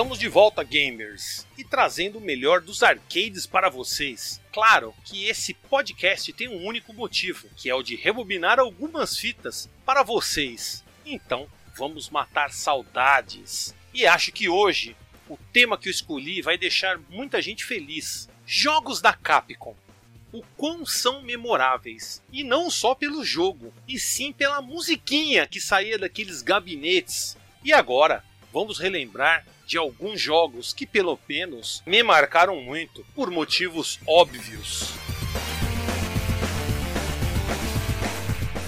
Estamos de volta, gamers, e trazendo o melhor dos arcades para vocês. Claro que esse podcast tem um único motivo, que é o de rebobinar algumas fitas para vocês. Então, vamos matar saudades. E acho que hoje o tema que eu escolhi vai deixar muita gente feliz. Jogos da Capcom. O quão são memoráveis. E não só pelo jogo, e sim pela musiquinha que saía daqueles gabinetes. E agora, vamos relembrar de alguns jogos que, pelo menos, me marcaram muito por motivos óbvios.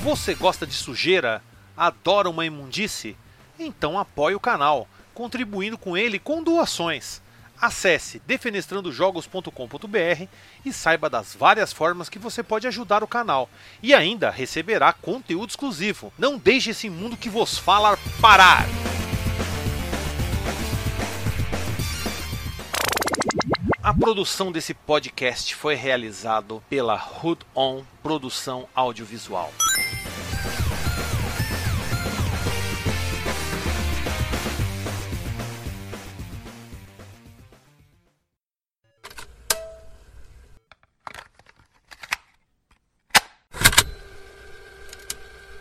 Você gosta de sujeira? Adora uma imundice? Então apoie o canal, contribuindo com ele com doações. Acesse defenestrandojogos.com.br e saiba das várias formas que você pode ajudar o canal. E ainda receberá conteúdo exclusivo. Não deixe esse mundo que vos fala parar! A produção desse podcast foi realizado pela Hood On Produção Audiovisual.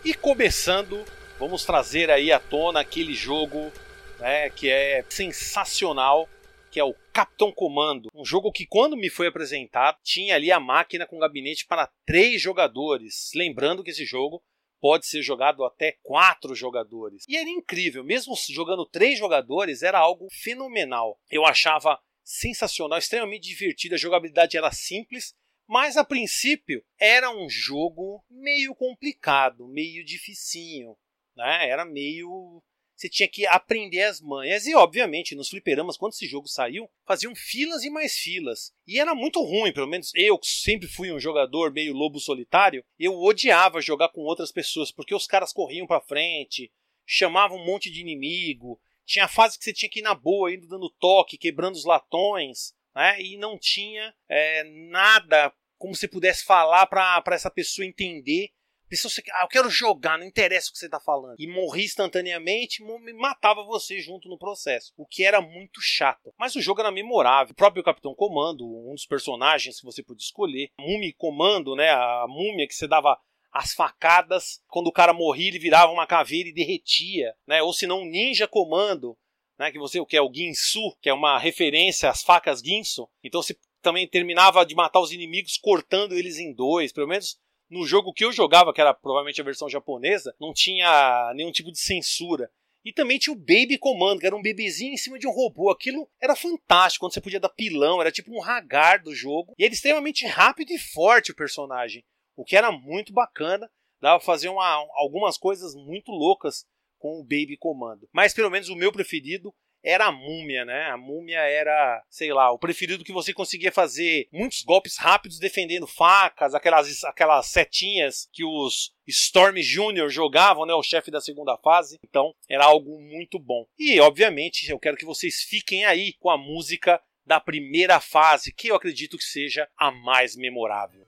E começando, vamos trazer aí à tona aquele jogo né, que é sensacional que é o Capitão Comando. Um jogo que, quando me foi apresentado, tinha ali a máquina com gabinete para três jogadores. Lembrando que esse jogo pode ser jogado até quatro jogadores. E era incrível, mesmo jogando três jogadores, era algo fenomenal. Eu achava sensacional, extremamente divertido. A jogabilidade era simples, mas a princípio era um jogo meio complicado, meio dificinho. Né? Era meio você tinha que aprender as manhas. E, obviamente, nos fliperamas, quando esse jogo saiu, faziam filas e mais filas. E era muito ruim, pelo menos eu, que sempre fui um jogador meio lobo solitário, eu odiava jogar com outras pessoas, porque os caras corriam pra frente, chamavam um monte de inimigo. Tinha fase que você tinha que ir na boa, indo dando toque, quebrando os latões, né? E não tinha é, nada como você pudesse falar para essa pessoa entender Pessoa, ah, eu quero jogar, não interessa o que você está falando. E morri instantaneamente, matava você junto no processo. O que era muito chato. Mas o jogo era memorável. O próprio Capitão Comando, um dos personagens que você podia escolher. Múmia Comando, né? A múmia que você dava as facadas. Quando o cara morria, ele virava uma caveira e derretia. Né? Ou se não, Ninja Comando. Né, que você o que é o Ginsu, que é uma referência às facas Ginsu. Então você também terminava de matar os inimigos cortando eles em dois, pelo menos no jogo que eu jogava, que era provavelmente a versão japonesa, não tinha nenhum tipo de censura. E também tinha o Baby Commando, que era um bebezinho em cima de um robô. Aquilo era fantástico, quando você podia dar pilão, era tipo um Hagar do jogo. E era extremamente rápido e forte o personagem, o que era muito bacana. Dava pra fazer uma, algumas coisas muito loucas com o Baby Comando. Mas pelo menos o meu preferido era a múmia, né? A múmia era, sei lá, o preferido que você conseguia fazer muitos golpes rápidos defendendo facas, aquelas, aquelas setinhas que os Storm Jr. jogavam, né? O chefe da segunda fase. Então, era algo muito bom. E, obviamente, eu quero que vocês fiquem aí com a música da primeira fase, que eu acredito que seja a mais memorável.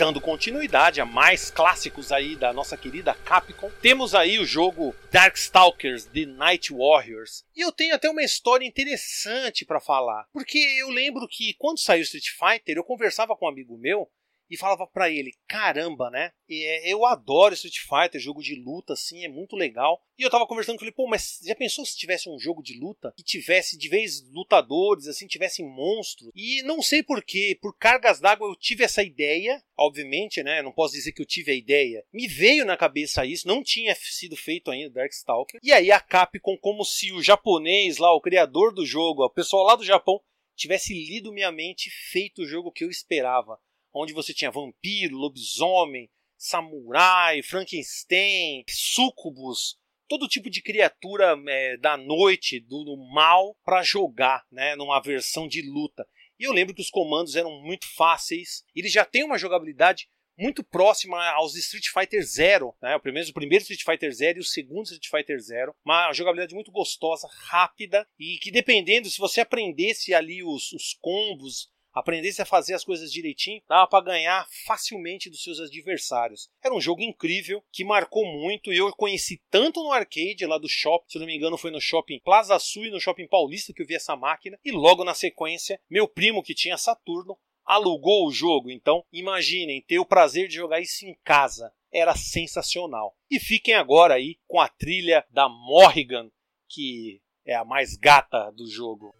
Dando continuidade a mais clássicos aí da nossa querida Capcom, temos aí o jogo Darkstalkers The Night Warriors. E eu tenho até uma história interessante para falar, porque eu lembro que quando saiu Street Fighter, eu conversava com um amigo meu e falava para ele: caramba, né? É, eu adoro Street Fighter, jogo de luta, assim, é muito legal. E eu tava conversando com ele: pô, mas já pensou se tivesse um jogo de luta que tivesse de vez lutadores, assim, tivesse monstros? E não sei porquê, por cargas d'água eu tive essa ideia, obviamente, né? Não posso dizer que eu tive a ideia. Me veio na cabeça isso, não tinha sido feito ainda Darkstalker. E aí a Capcom, como se o japonês lá, o criador do jogo, o pessoal lá do Japão, tivesse lido minha mente e feito o jogo que eu esperava onde você tinha vampiro, lobisomem, samurai, Frankenstein, sucubus, todo tipo de criatura é, da noite, do, do mal, para jogar, né, numa versão de luta. E eu lembro que os comandos eram muito fáceis. Eles já têm uma jogabilidade muito próxima aos Street Fighter Zero, né? O primeiro, o primeiro Street Fighter Zero e o segundo Street Fighter Zero. Uma jogabilidade muito gostosa, rápida e que dependendo se você aprendesse ali os, os combos, aprendesse a fazer as coisas direitinho, dava para ganhar facilmente dos seus adversários. Era um jogo incrível que marcou muito e eu conheci tanto no arcade lá do shopping, se não me engano foi no shopping Plaza Sul e no shopping Paulista que eu vi essa máquina, e logo na sequência, meu primo que tinha Saturno alugou o jogo. Então, imaginem ter o prazer de jogar isso em casa. Era sensacional. E fiquem agora aí com a trilha da Morrigan, que é a mais gata do jogo.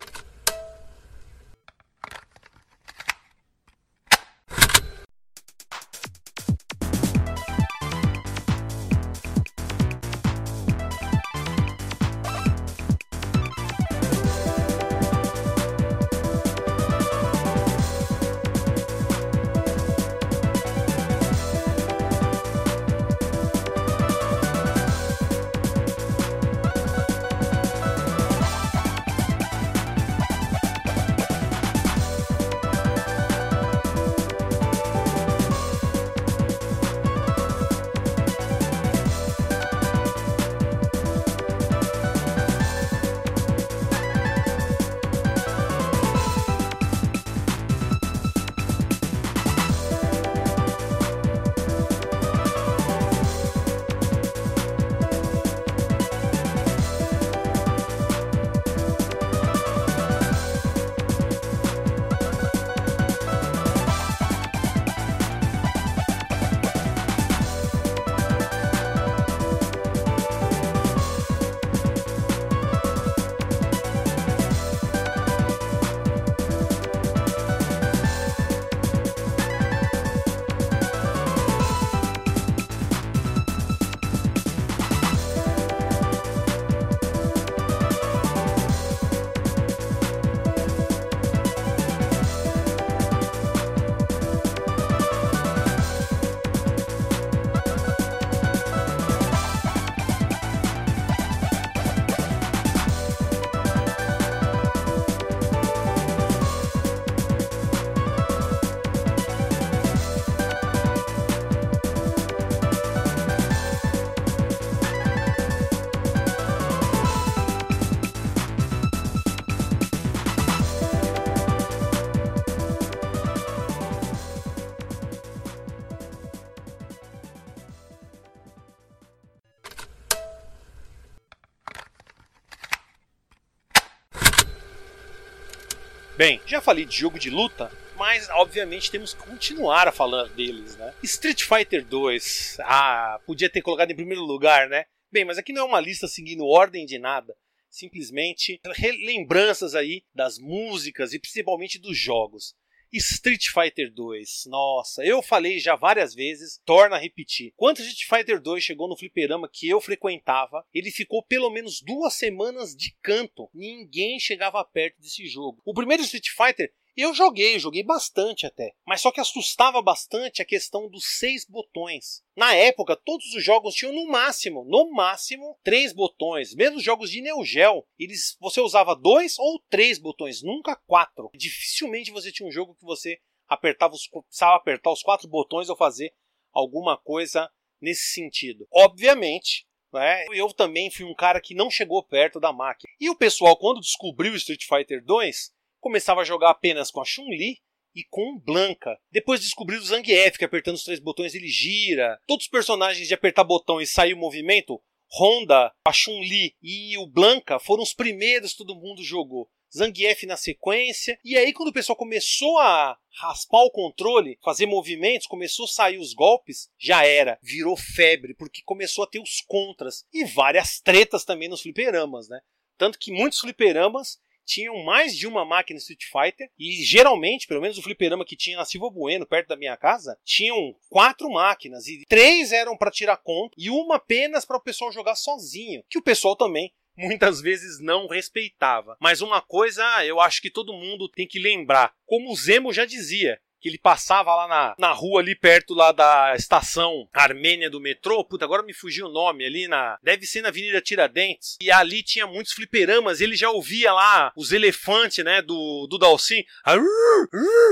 Já falei de jogo de luta, mas obviamente temos que continuar a falar deles, né? Street Fighter 2, ah, podia ter colocado em primeiro lugar, né? Bem, mas aqui não é uma lista seguindo ordem de nada, simplesmente lembranças aí das músicas e principalmente dos jogos. Street Fighter 2. Nossa, eu falei já várias vezes, torna a repetir. Quando Street Fighter 2 chegou no fliperama que eu frequentava, ele ficou pelo menos duas semanas de canto. Ninguém chegava perto desse jogo. O primeiro Street Fighter eu joguei, joguei bastante até. Mas só que assustava bastante a questão dos seis botões. Na época, todos os jogos tinham no máximo, no máximo, três botões. Mesmo os jogos de Neo Geo, eles, você usava dois ou três botões, nunca quatro. Dificilmente você tinha um jogo que você apertava os, precisava apertar os quatro botões ou fazer alguma coisa nesse sentido. Obviamente, né, eu também fui um cara que não chegou perto da máquina. E o pessoal, quando descobriu Street Fighter 2, começava a jogar apenas com a Chun-Li e com Blanca. Depois descobriram o Zangief, que apertando os três botões ele gira. Todos os personagens de apertar botão e sair o movimento, Honda, a Chun-Li e o Blanca foram os primeiros que todo mundo jogou. Zangief na sequência. E aí, quando o pessoal começou a raspar o controle, fazer movimentos, começou a sair os golpes, já era. Virou febre, porque começou a ter os contras. E várias tretas também nos fliperamas, né? Tanto que muitos fliperamas tinham mais de uma máquina Street Fighter e geralmente, pelo menos o fliperama que tinha na Silva Bueno, perto da minha casa, tinham quatro máquinas e três eram para tirar conta e uma apenas para o pessoal jogar sozinho, que o pessoal também muitas vezes não respeitava. Mas uma coisa eu acho que todo mundo tem que lembrar, como o Zemo já dizia, que ele passava lá na, na rua ali perto lá da estação Armênia do metrô, puta, agora me fugiu o nome ali na, deve ser na Avenida Tiradentes, e ali tinha muitos fliperamas, ele já ouvia lá os elefantes, né, do, do Dalcin,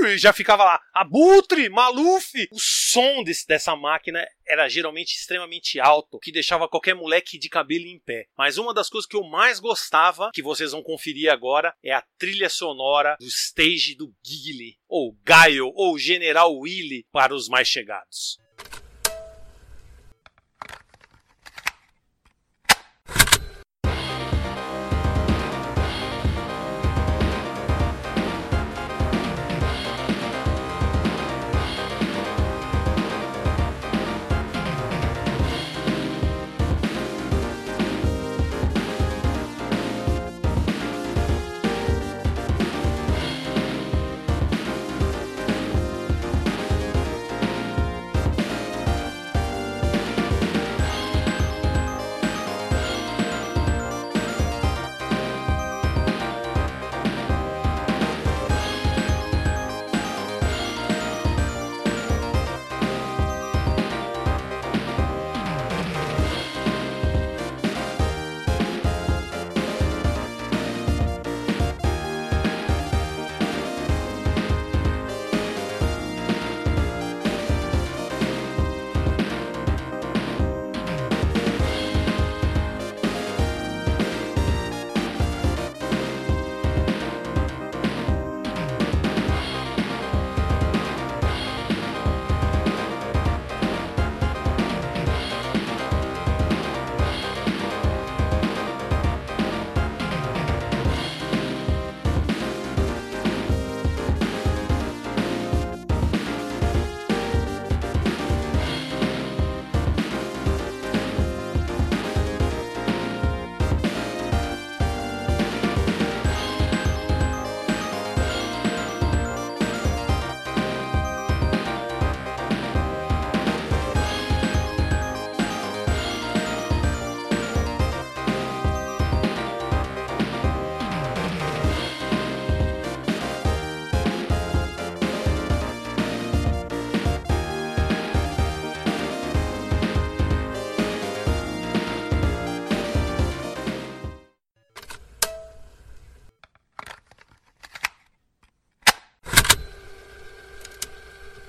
e já ficava lá, Abutre, Maluf, o som desse, dessa máquina era geralmente extremamente alto, que deixava qualquer moleque de cabelo em pé. Mas uma das coisas que eu mais gostava, que vocês vão conferir agora, é a trilha sonora do stage do Gigli, ou Gaio, ou General Willy para os mais chegados.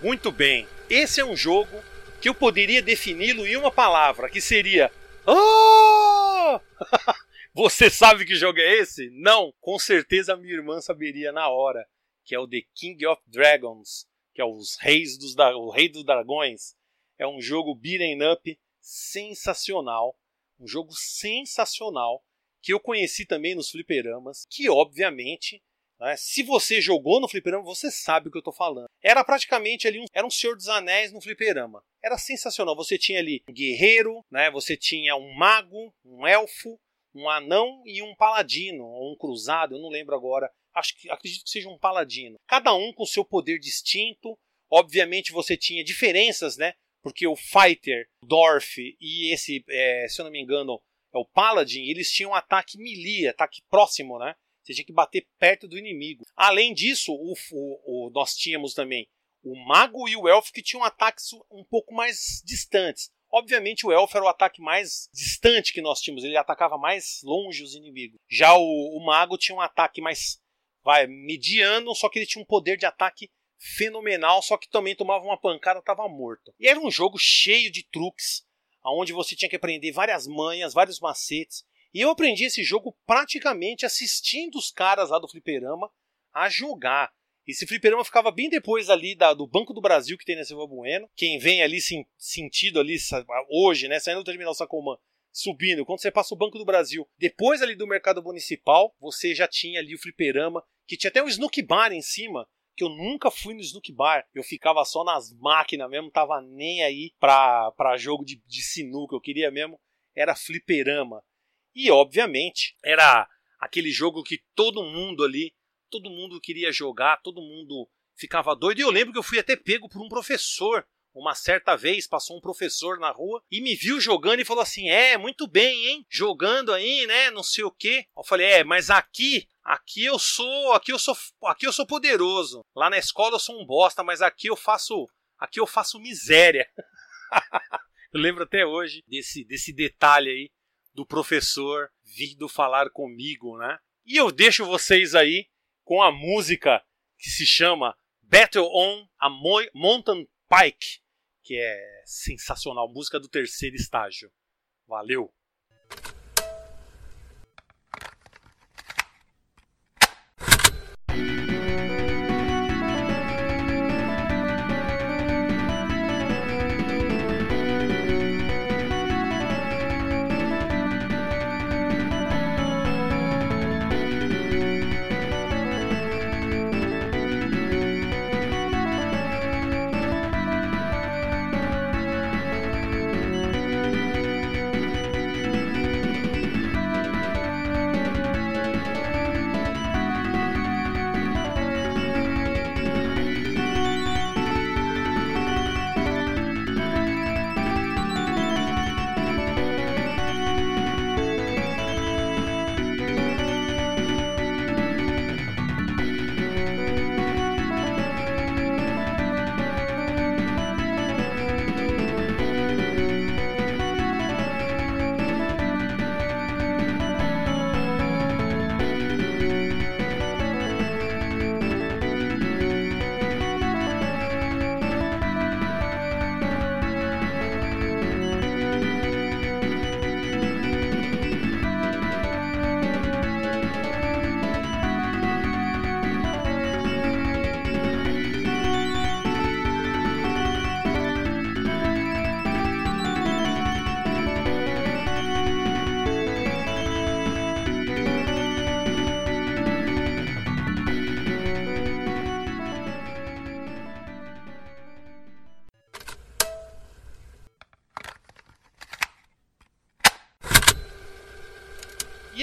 Muito bem. Esse é um jogo que eu poderia defini-lo em uma palavra, que seria Oh! Você sabe que jogo é esse? Não, com certeza minha irmã saberia na hora, que é o The King of Dragons, que é os reis dos o rei dos dragões. É um jogo beat'em up sensacional, um jogo sensacional que eu conheci também nos fliperamas, que obviamente né? Se você jogou no fliperama, você sabe o que eu estou falando. Era praticamente ali um, era um Senhor dos Anéis no fliperama. Era sensacional. Você tinha ali um guerreiro, né? você tinha um mago, um elfo, um anão e um paladino, ou um cruzado, eu não lembro agora. Acho que acredito que seja um paladino. Cada um com seu poder distinto. Obviamente você tinha diferenças, né? Porque o Fighter, Dorf e esse, é, se eu não me engano, é o Paladin, eles tinham ataque melee, ataque próximo, né? Você tinha que bater perto do inimigo. Além disso, o, o, o, nós tínhamos também o mago e o elfo que tinham ataques um pouco mais distantes. Obviamente o elfo era o ataque mais distante que nós tínhamos, ele atacava mais longe os inimigos. Já o, o mago tinha um ataque mais vai, mediano, só que ele tinha um poder de ataque fenomenal, só que também tomava uma pancada estava morto. E era um jogo cheio de truques, onde você tinha que aprender várias manhas, vários macetes. E eu aprendi esse jogo praticamente assistindo os caras lá do fliperama a jogar. Esse fliperama ficava bem depois ali da, do Banco do Brasil que tem na Silva Bueno. Quem vem ali sim, sentido ali hoje, né, saindo do terminal Sacomã, subindo, quando você passa o Banco do Brasil, depois ali do mercado municipal, você já tinha ali o fliperama, que tinha até um snook bar em cima, que eu nunca fui no snook bar. Eu ficava só nas máquinas mesmo, tava nem aí pra, pra jogo de, de sinuca. Eu queria mesmo, era fliperama. E, obviamente, era aquele jogo que todo mundo ali todo mundo queria jogar, todo mundo ficava doido. E eu lembro que eu fui até pego por um professor. Uma certa vez passou um professor na rua e me viu jogando e falou assim: É, muito bem, hein? Jogando aí, né? Não sei o quê. Eu falei: É, mas aqui, aqui eu sou, aqui eu sou, aqui eu sou poderoso. Lá na escola eu sou um bosta, mas aqui eu faço, aqui eu faço miséria. eu lembro até hoje desse, desse detalhe aí do professor vindo falar comigo, né? E eu deixo vocês aí com a música que se chama Battle on a Mountain Pike, que é sensacional, música do terceiro estágio. Valeu!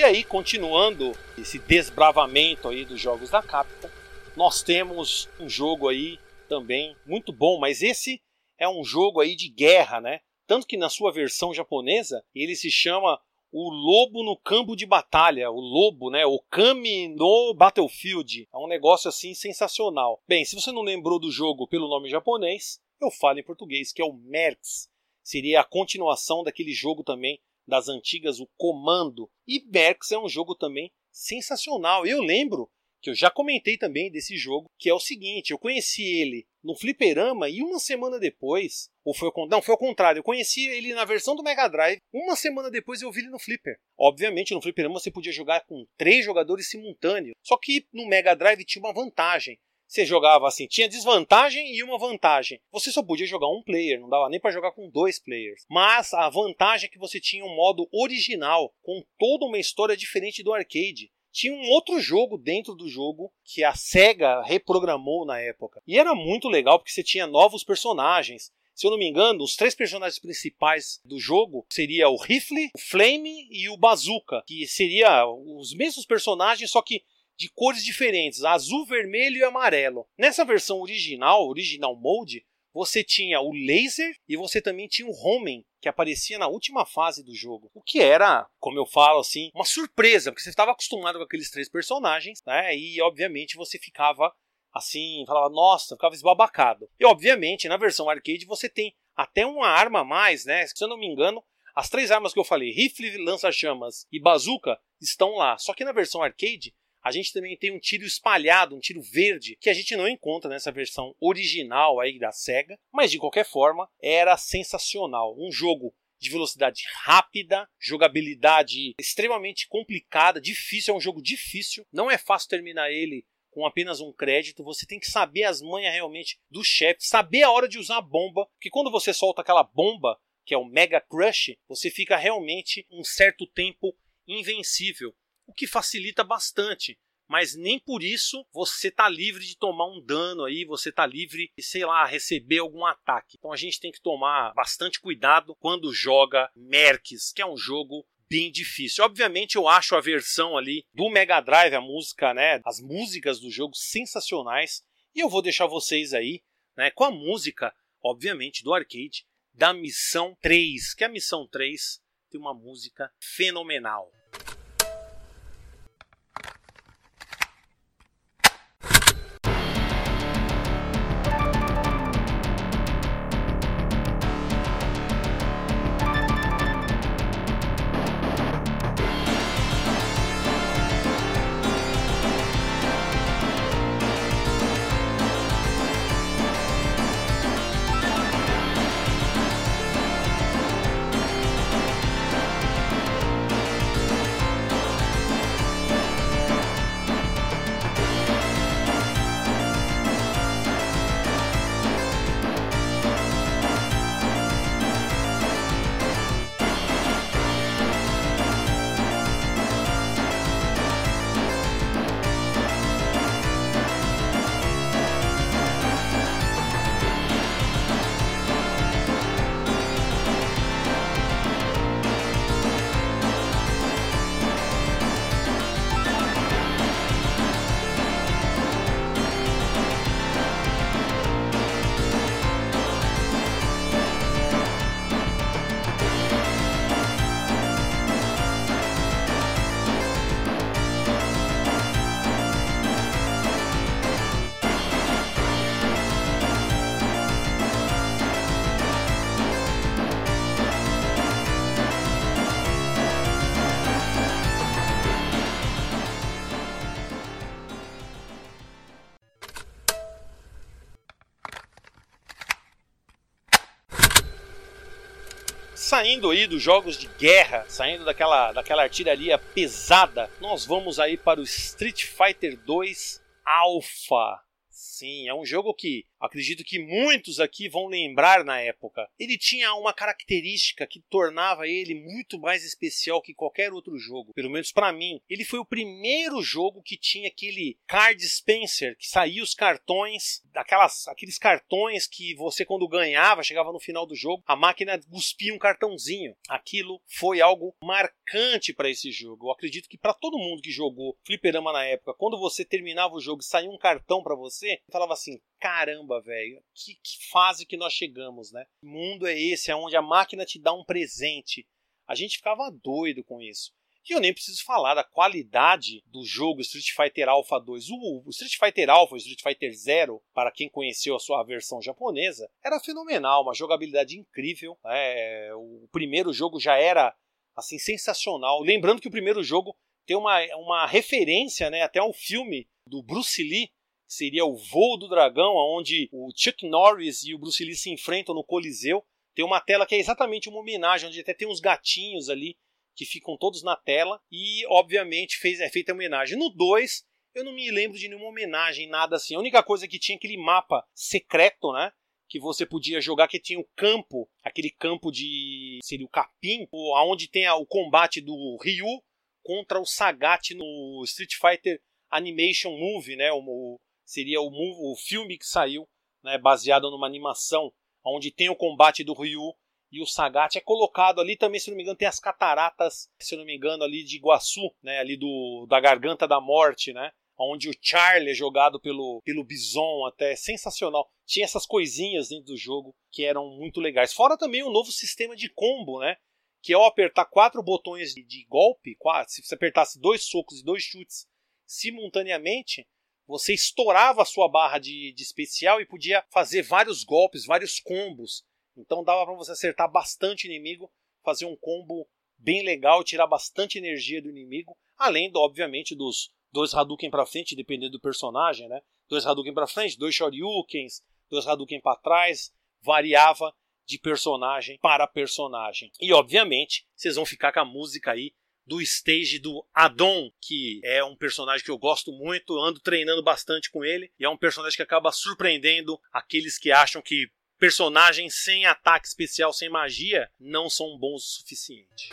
Aí, continuando esse desbravamento aí dos jogos da Capcom, nós temos um jogo aí também muito bom, mas esse é um jogo aí de guerra, né? Tanto que na sua versão japonesa ele se chama o Lobo no Campo de Batalha, o Lobo, né? O Kami no Battlefield. É um negócio assim sensacional. Bem, se você não lembrou do jogo pelo nome japonês, eu falo em português, que é o Mercs. Seria a continuação daquele jogo também das antigas, o Comando. E Mercs é um jogo também sensacional. Eu lembro que eu já comentei também desse jogo, que é o seguinte, eu conheci ele no fliperama e uma semana depois, ou foi o não, foi o contrário, eu conheci ele na versão do Mega Drive, uma semana depois eu vi ele no flipper. Obviamente no fliperama você podia jogar com três jogadores simultâneos, só que no Mega Drive tinha uma vantagem. Você jogava assim, tinha desvantagem e uma vantagem. Você só podia jogar um player, não dava nem para jogar com dois players. Mas a vantagem é que você tinha um modo original, com toda uma história diferente do arcade. Tinha um outro jogo dentro do jogo que a SEGA reprogramou na época. E era muito legal porque você tinha novos personagens. Se eu não me engano, os três personagens principais do jogo seria o Rifle, o Flame e o Bazooka, que seria os mesmos personagens, só que de cores diferentes, azul, vermelho e amarelo. Nessa versão original, original mode, você tinha o laser e você também tinha o homem que aparecia na última fase do jogo. O que era, como eu falo assim, uma surpresa, porque você estava acostumado com aqueles três personagens, né? E obviamente você ficava assim, falava, nossa, ficava esbabacado. E obviamente, na versão arcade você tem até uma arma a mais, né? Se eu não me engano, as três armas que eu falei, rifle, lança-chamas e bazuca, estão lá. Só que na versão arcade a gente também tem um tiro espalhado, um tiro verde, que a gente não encontra nessa versão original aí da Sega, mas de qualquer forma era sensacional. Um jogo de velocidade rápida, jogabilidade extremamente complicada, difícil, é um jogo difícil, não é fácil terminar ele com apenas um crédito, você tem que saber as manhas realmente do chefe, saber a hora de usar a bomba, porque quando você solta aquela bomba, que é o Mega Crush, você fica realmente um certo tempo invencível, o que facilita bastante. Mas nem por isso você tá livre de tomar um dano aí, você tá livre de, sei lá, receber algum ataque. Então a gente tem que tomar bastante cuidado quando joga Mercs, que é um jogo bem difícil. Obviamente eu acho a versão ali do Mega Drive, a música, né, as músicas do jogo sensacionais, e eu vou deixar vocês aí, né, com a música, obviamente, do arcade da missão 3, que a missão 3 tem uma música fenomenal. Saindo aí dos jogos de guerra, saindo daquela, daquela artilharia pesada, nós vamos aí para o Street Fighter 2 Alpha. Sim, é um jogo que acredito que muitos aqui vão lembrar na época. Ele tinha uma característica que tornava ele muito mais especial que qualquer outro jogo, pelo menos para mim. Ele foi o primeiro jogo que tinha aquele card dispenser, que saía os cartões, aquelas, aqueles cartões que você quando ganhava, chegava no final do jogo, a máquina cuspia um cartãozinho. Aquilo foi algo marcante para esse jogo. Eu acredito que para todo mundo que jogou fliperama na época, quando você terminava o jogo e saía um cartão para você, falava assim: caramba, velho, que, que, fase que nós chegamos, né? Mundo é esse, é onde a máquina te dá um presente. A gente ficava doido com isso. E eu nem preciso falar da qualidade do jogo Street Fighter Alpha 2. O, o Street Fighter Alpha, o Street Fighter Zero, para quem conheceu a sua versão japonesa, era fenomenal, uma jogabilidade incrível. É, o primeiro jogo já era assim sensacional. Lembrando que o primeiro jogo tem uma, uma referência né, até ao filme do Bruce Lee, seria o Voo do Dragão, onde o Chuck Norris e o Bruce Lee se enfrentam no Coliseu. Tem uma tela que é exatamente uma homenagem, onde até tem uns gatinhos ali que ficam todos na tela e, obviamente, fez, é feita a homenagem. No 2, eu não me lembro de nenhuma homenagem, nada assim. A única coisa que tinha aquele mapa secreto, né? Que você podia jogar, que tinha o campo, aquele campo de. seria o capim, onde tem o combate do Ryu contra o Sagat no Street Fighter Animation Movie, né? O, seria o, o filme que saiu, né, baseado numa animação, onde tem o combate do Ryu e o Sagat. É colocado ali também, se não me engano, tem as cataratas, se não me engano, ali de Iguaçu, né, ali do, da Garganta da Morte, né, onde o Charlie é jogado pelo, pelo Bison, até sensacional. Tinha essas coisinhas dentro do jogo que eram muito legais. Fora também o novo sistema de combo, né? Que ao apertar quatro botões de, de golpe, quatro, se você apertasse dois socos e dois chutes simultaneamente, você estourava a sua barra de, de especial e podia fazer vários golpes, vários combos. Então dava para você acertar bastante inimigo, fazer um combo bem legal, tirar bastante energia do inimigo, além, obviamente, dos dois Hadouken para frente, dependendo do personagem, né? Dois Hadouken para frente, dois Shoryukens, dois Hadouken para trás, variava de personagem para personagem. E obviamente, vocês vão ficar com a música aí do stage do Adon, que é um personagem que eu gosto muito, ando treinando bastante com ele, e é um personagem que acaba surpreendendo aqueles que acham que personagens sem ataque especial, sem magia, não são bons o suficiente.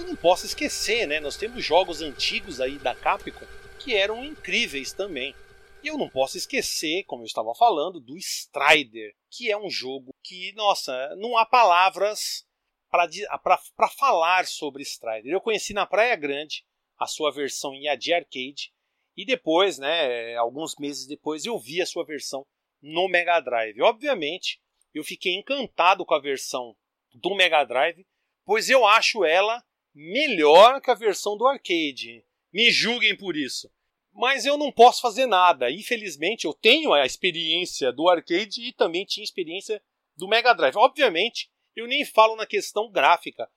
Eu não posso esquecer, né? Nós temos jogos antigos aí da Capcom que eram incríveis também. E eu não posso esquecer, como eu estava falando, do Strider, que é um jogo que, nossa, não há palavras para falar sobre Strider. Eu conheci na Praia Grande a sua versão em AD Arcade e depois, né, alguns meses depois, eu vi a sua versão no Mega Drive. Obviamente, eu fiquei encantado com a versão do Mega Drive pois eu acho ela melhor que a versão do arcade. Me julguem por isso. Mas eu não posso fazer nada. Infelizmente, eu tenho a experiência do arcade e também tinha experiência do Mega Drive. Obviamente, eu nem falo na questão gráfica.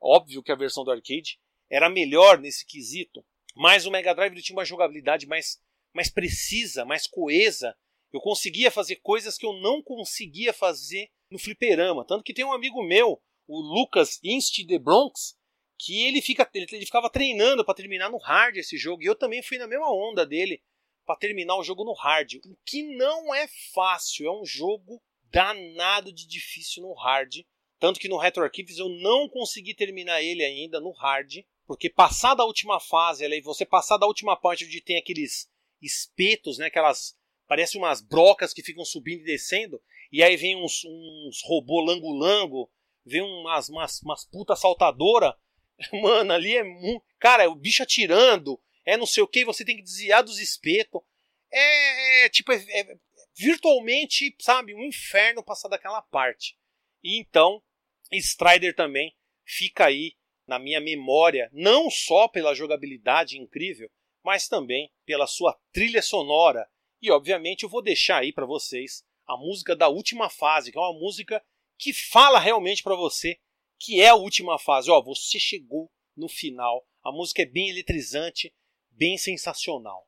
Óbvio que a versão do arcade era melhor nesse quesito, mas o Mega Drive tinha uma jogabilidade mais, mais precisa, mais coesa. Eu conseguia fazer coisas que eu não conseguia fazer no fliperama. Tanto que tem um amigo meu o Lucas Inst de Bronx, que ele, fica, ele, ele ficava treinando para terminar no hard esse jogo. E eu também fui na mesma onda dele para terminar o jogo no hard. O que não é fácil, é um jogo danado de difícil no hard. Tanto que no Retro Archives eu não consegui terminar ele ainda no hard. Porque passada a última fase, você passar da última parte onde tem aqueles espetos, né, aquelas. Parece umas brocas que ficam subindo e descendo. E aí vem uns, uns robô lango-lango vê umas, umas, umas puta saltadora, mano, ali é muito. Cara, o bicho atirando, é não sei o que, você tem que desviar dos espetos. É, é tipo, é, é, virtualmente, sabe, um inferno passar daquela parte. E então, Strider também fica aí na minha memória, não só pela jogabilidade incrível, mas também pela sua trilha sonora. E obviamente eu vou deixar aí para vocês a música da última fase, que é uma música que fala realmente para você que é a última fase. Ó, você chegou no final. A música é bem eletrizante, bem sensacional.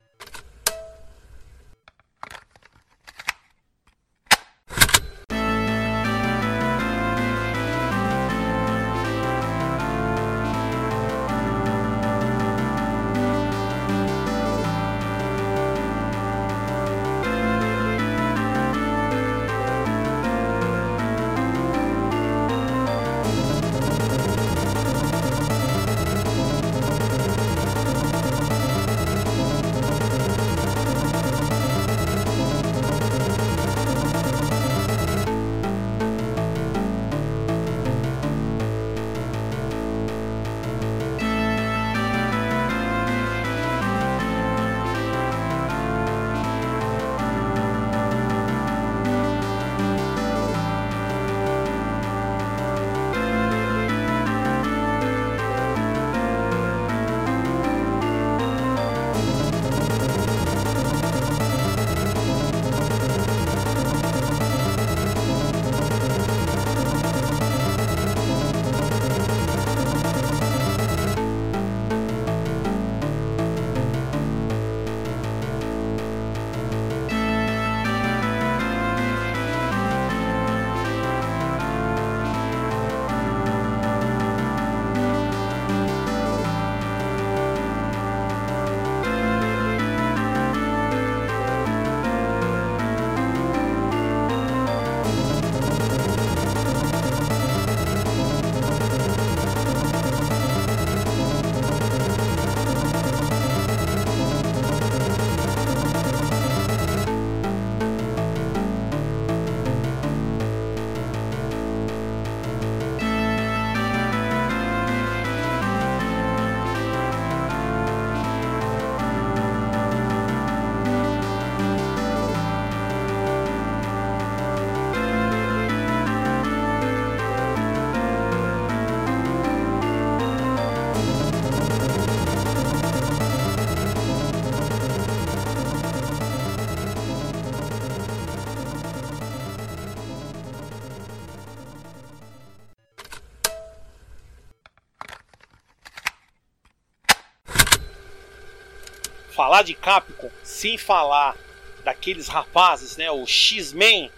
Falar de Capcom sem falar daqueles rapazes, né? O X-Men,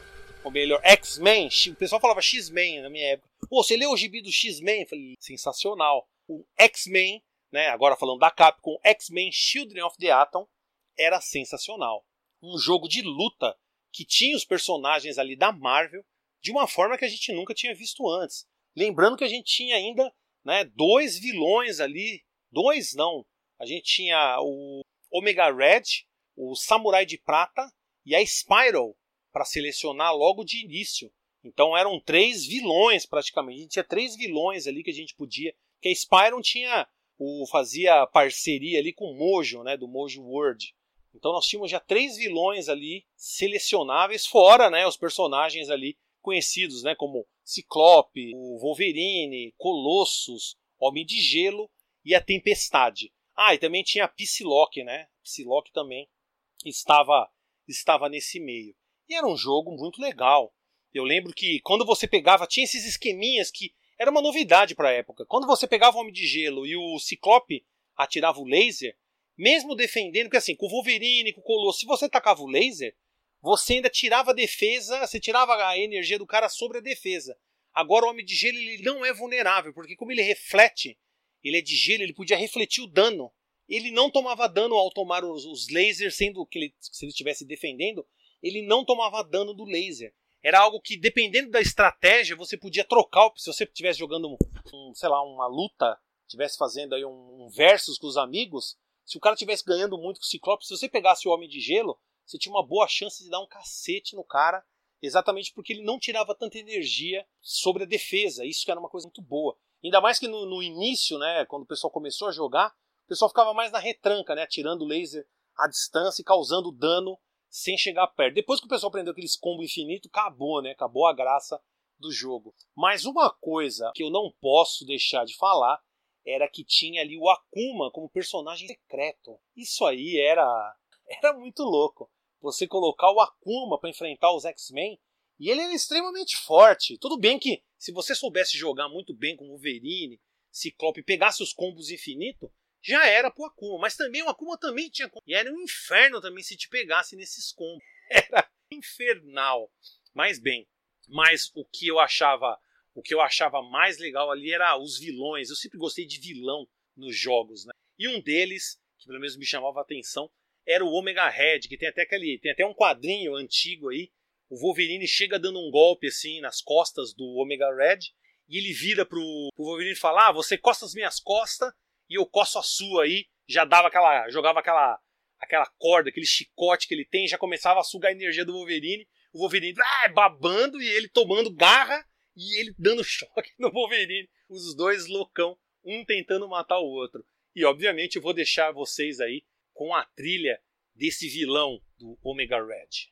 ou melhor, X-Men. O pessoal falava X-Men na minha época. Pô, você leu o gibi do X-Men? Falei, sensacional. O X-Men, né? Agora falando da Capcom, X-Men Children of the Atom era sensacional. Um jogo de luta que tinha os personagens ali da Marvel de uma forma que a gente nunca tinha visto antes. Lembrando que a gente tinha ainda né, dois vilões ali. Dois não. A gente tinha o Omega Red, o Samurai de Prata e a Spiral para selecionar logo de início. Então eram três vilões praticamente. A gente tinha três vilões ali que a gente podia. Que a Spyro tinha o fazia parceria ali com o Mojo, né, do Mojo World. Então nós tínhamos já três vilões ali selecionáveis fora, né, os personagens ali conhecidos, né, como Ciclope, o Wolverine, Colossus, Homem de Gelo e a Tempestade. Ah, e também tinha a Psylocke, né? Psylocke também estava estava nesse meio. E era um jogo muito legal. Eu lembro que quando você pegava, tinha esses esqueminhas que era uma novidade para a época. Quando você pegava o Homem de Gelo e o Ciclope atirava o laser, mesmo defendendo, porque assim, com o Wolverine, com o Colosso, se você tacava o laser, você ainda tirava a defesa, você tirava a energia do cara sobre a defesa. Agora o Homem de Gelo ele não é vulnerável, porque como ele reflete, ele é de gelo, ele podia refletir o dano. Ele não tomava dano ao tomar os, os lasers, sendo que ele, se ele estivesse defendendo, ele não tomava dano do laser. Era algo que, dependendo da estratégia, você podia trocar. Se você estivesse jogando, um, sei lá, uma luta, estivesse fazendo aí um, um versus com os amigos, se o cara estivesse ganhando muito com o Ciclope, se você pegasse o Homem de Gelo, você tinha uma boa chance de dar um cacete no cara, exatamente porque ele não tirava tanta energia sobre a defesa. Isso era uma coisa muito boa. Ainda mais que no, no início, né, quando o pessoal começou a jogar, o pessoal ficava mais na retranca, né, tirando o laser à distância e causando dano sem chegar perto. Depois que o pessoal aprendeu aqueles combo infinito, acabou, né? Acabou a graça do jogo. Mas uma coisa que eu não posso deixar de falar era que tinha ali o Akuma como personagem secreto. Isso aí era era muito louco você colocar o Akuma para enfrentar os X-Men, e ele era extremamente forte. Tudo bem que se você soubesse jogar muito bem com Wolverine, Ciclope, pegasse os combos infinitos, já era pro Akuma. Mas também o Akuma também tinha E era um inferno também se te pegasse nesses combos. Era infernal. Mas bem, mas o que eu achava, o que eu achava mais legal ali era os vilões. Eu sempre gostei de vilão nos jogos, né? E um deles, que pelo menos me chamava a atenção, era o Omega Red, que tem até aquele, tem até um quadrinho antigo aí. O Wolverine chega dando um golpe assim nas costas do Omega Red e ele vira pro, pro Wolverine e fala: "Ah, você costa as minhas costas e eu coço a sua aí". Já dava aquela, jogava aquela aquela corda, aquele chicote que ele tem, já começava a sugar a energia do Wolverine. O Wolverine ah, babando e ele tomando garra e ele dando choque no Wolverine. Os dois loucão, um tentando matar o outro. E obviamente eu vou deixar vocês aí com a trilha desse vilão do Omega Red.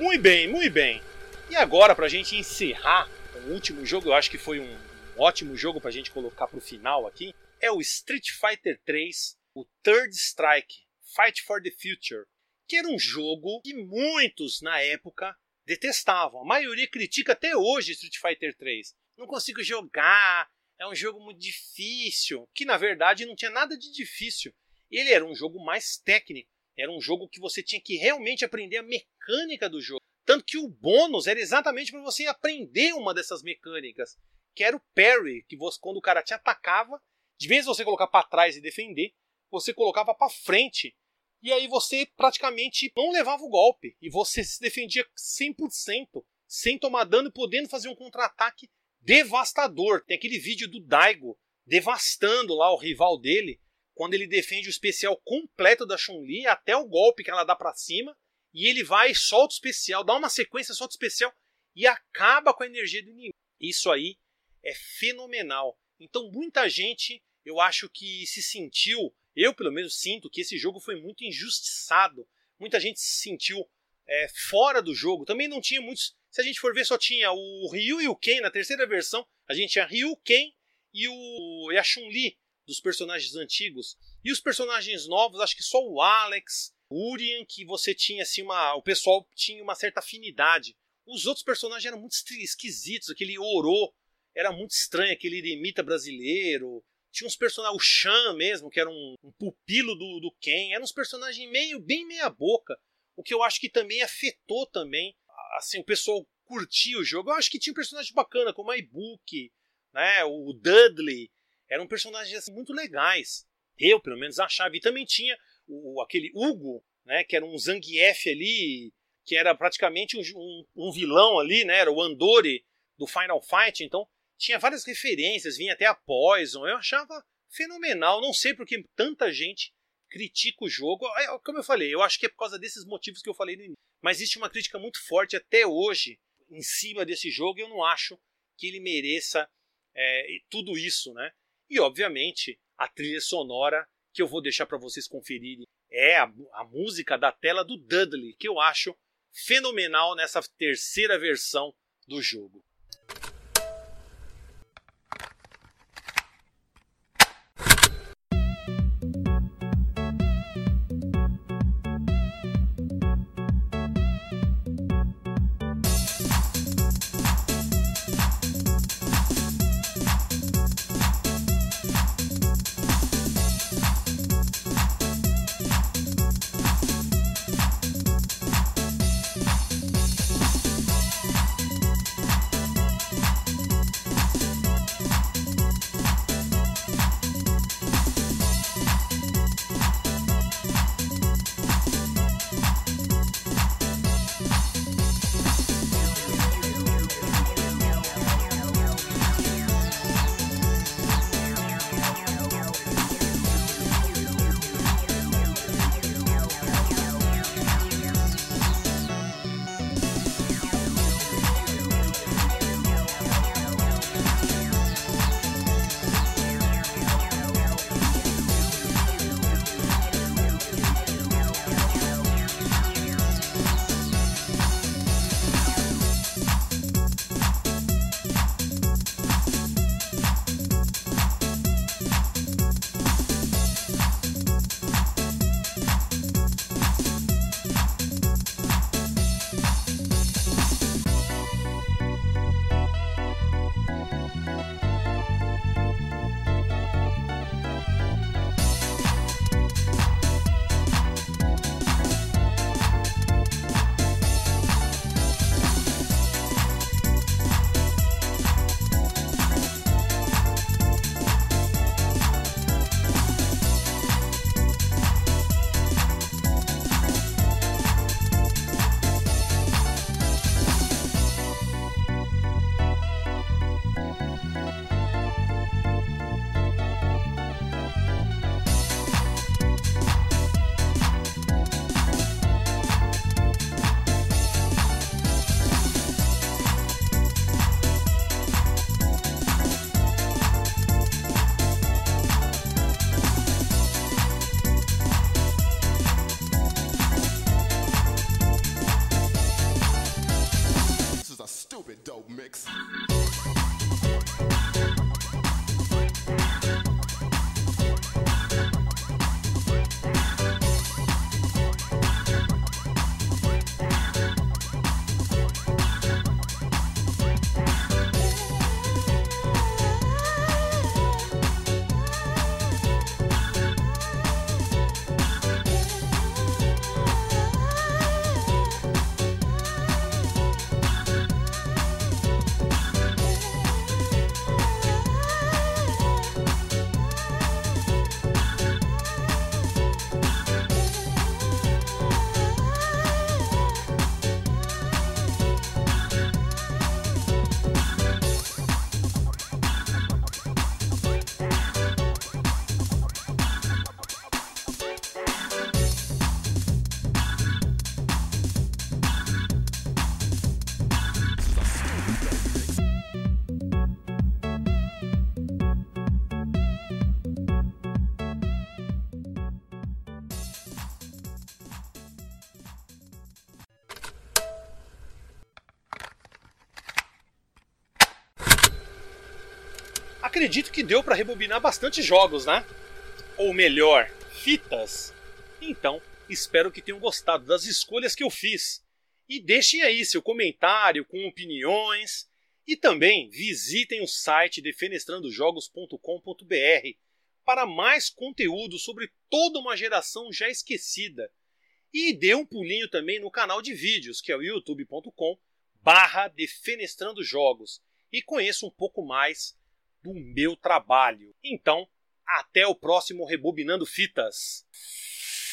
Muito bem, muito bem. E agora, pra gente encerrar o último jogo, eu acho que foi um ótimo jogo pra gente colocar pro final aqui, é o Street Fighter 3, o Third Strike, Fight for the Future, que era um jogo que muitos na época detestavam. A maioria critica até hoje Street Fighter 3. Não consigo jogar, é um jogo muito difícil, que na verdade não tinha nada de difícil. Ele era um jogo mais técnico, era um jogo que você tinha que realmente aprender a mecânica do jogo. Tanto que o bônus era exatamente para você aprender uma dessas mecânicas, que era o parry, que você, quando o cara te atacava, de vez você colocar para trás e defender, você colocava para frente e aí você praticamente não levava o golpe. E você se defendia 100%, sem tomar dano e podendo fazer um contra-ataque devastador. Tem aquele vídeo do Daigo devastando lá o rival dele, quando ele defende o especial completo da Chun-Li, até o golpe que ela dá para cima, e ele vai, solta o especial, dá uma sequência, solta o especial e acaba com a energia do inimigo. Isso aí é fenomenal. Então muita gente, eu acho que se sentiu eu, pelo menos, sinto que esse jogo foi muito injustiçado. Muita gente se sentiu é, fora do jogo. Também não tinha muitos. Se a gente for ver, só tinha o Ryu e o Ken na terceira versão. A gente tinha Ryu, Ken e, o, e a Chun-Li dos personagens antigos. E os personagens novos, acho que só o Alex, o Urien, que você tinha assim uma. O pessoal tinha uma certa afinidade. Os outros personagens eram muito esquisitos. Aquele Oro era muito estranho, aquele eremita brasileiro. Tinha uns personagens, o Shan mesmo, que era um, um pupilo do, do Ken, eram uns personagens meio, bem meia boca, o que eu acho que também afetou também, assim, o pessoal curtia o jogo. Eu acho que tinha um personagem bacana, como a Ibuki, né, o Dudley, eram personagens assim, muito legais. Eu, pelo menos, achava. E também tinha o, aquele Hugo, né, que era um Zangief ali, que era praticamente um, um, um vilão ali, né, era o Andori do Final Fight, então tinha várias referências, vinha até a Poison. Eu achava fenomenal. Não sei porque tanta gente critica o jogo. É, como eu falei, eu acho que é por causa desses motivos que eu falei no início. Mas existe uma crítica muito forte até hoje em cima desse jogo eu não acho que ele mereça é, tudo isso, né? E obviamente a trilha sonora que eu vou deixar para vocês conferirem é a, a música da tela do Dudley, que eu acho fenomenal nessa terceira versão do jogo. Acredito que deu para rebobinar bastante jogos, né? Ou melhor, fitas. Então, espero que tenham gostado das escolhas que eu fiz. E deixem aí seu comentário com opiniões. E também visitem o site defenestrandojogos.com.br para mais conteúdo sobre toda uma geração já esquecida. E dê um pulinho também no canal de vídeos, que é o youtube.com barra Defenestrando Jogos, e conheça um pouco mais do meu trabalho. Então, até o próximo Rebobinando Fitas.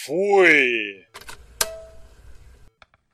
Fui!